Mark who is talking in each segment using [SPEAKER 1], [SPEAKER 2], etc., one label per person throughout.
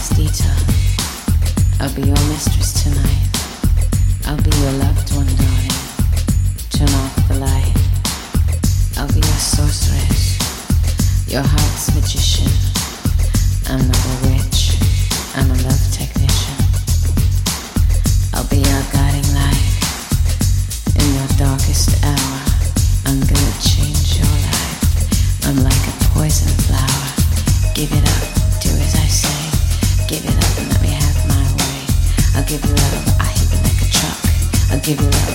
[SPEAKER 1] honest. I'll be your mistress tonight. I'll be your loved one, darling. Turn off the light. I'll be your sorceress, your heart's magician. I'm not a witch, I'm a love technician. I'll be your guiding light. In your darkest hour, I'm gonna change your life. I'm like a poison flower. Give it up. give you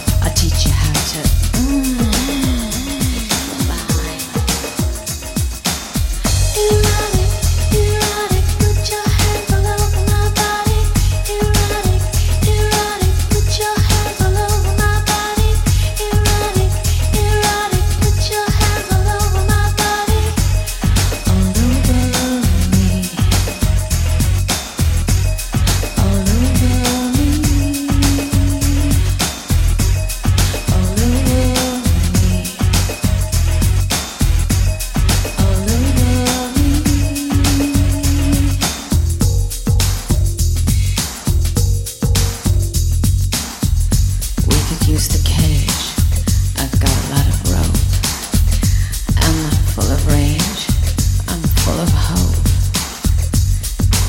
[SPEAKER 1] full of hope.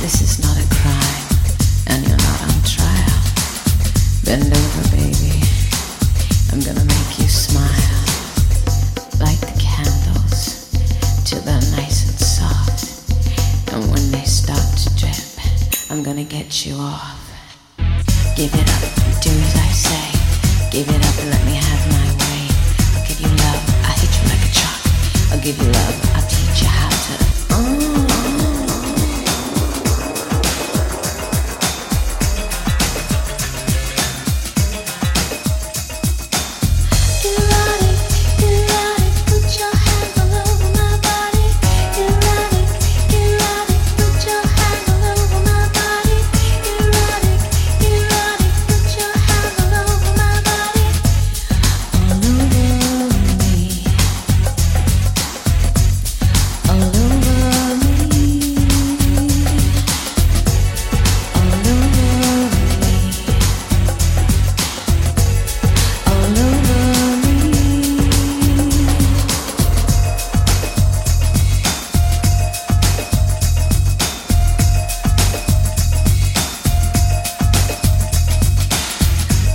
[SPEAKER 1] This is not a crime, and you're not on trial. Bend over, baby. I'm gonna make you smile. Light the candles till they're nice and soft. And when they start to drip, I'm gonna get you off. Give it up, do as I say. Give it up and let me have my way. I'll give you love, I'll hit you like a truck. I'll give you love, I'll teach you how to.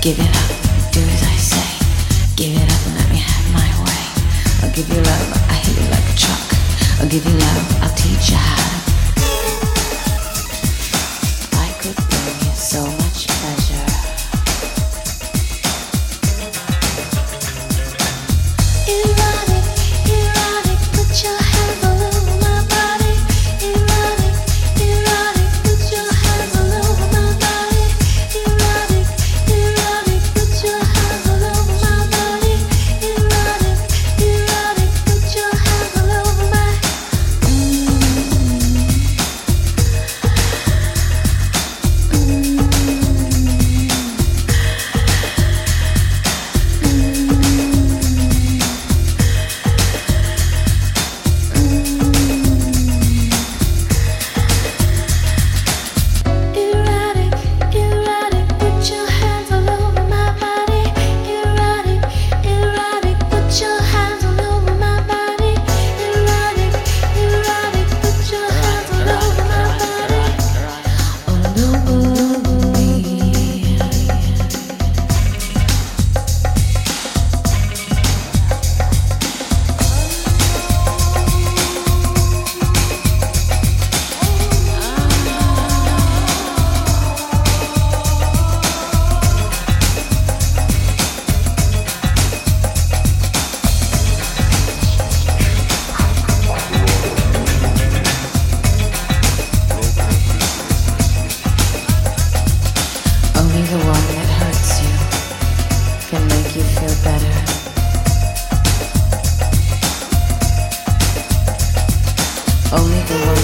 [SPEAKER 1] Give it up, do as I say. Give it up and let me have my way. I'll give you love, I hit you like a truck. I'll give you love, I'll teach you how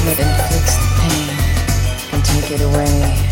[SPEAKER 1] And fix the pain and take it away.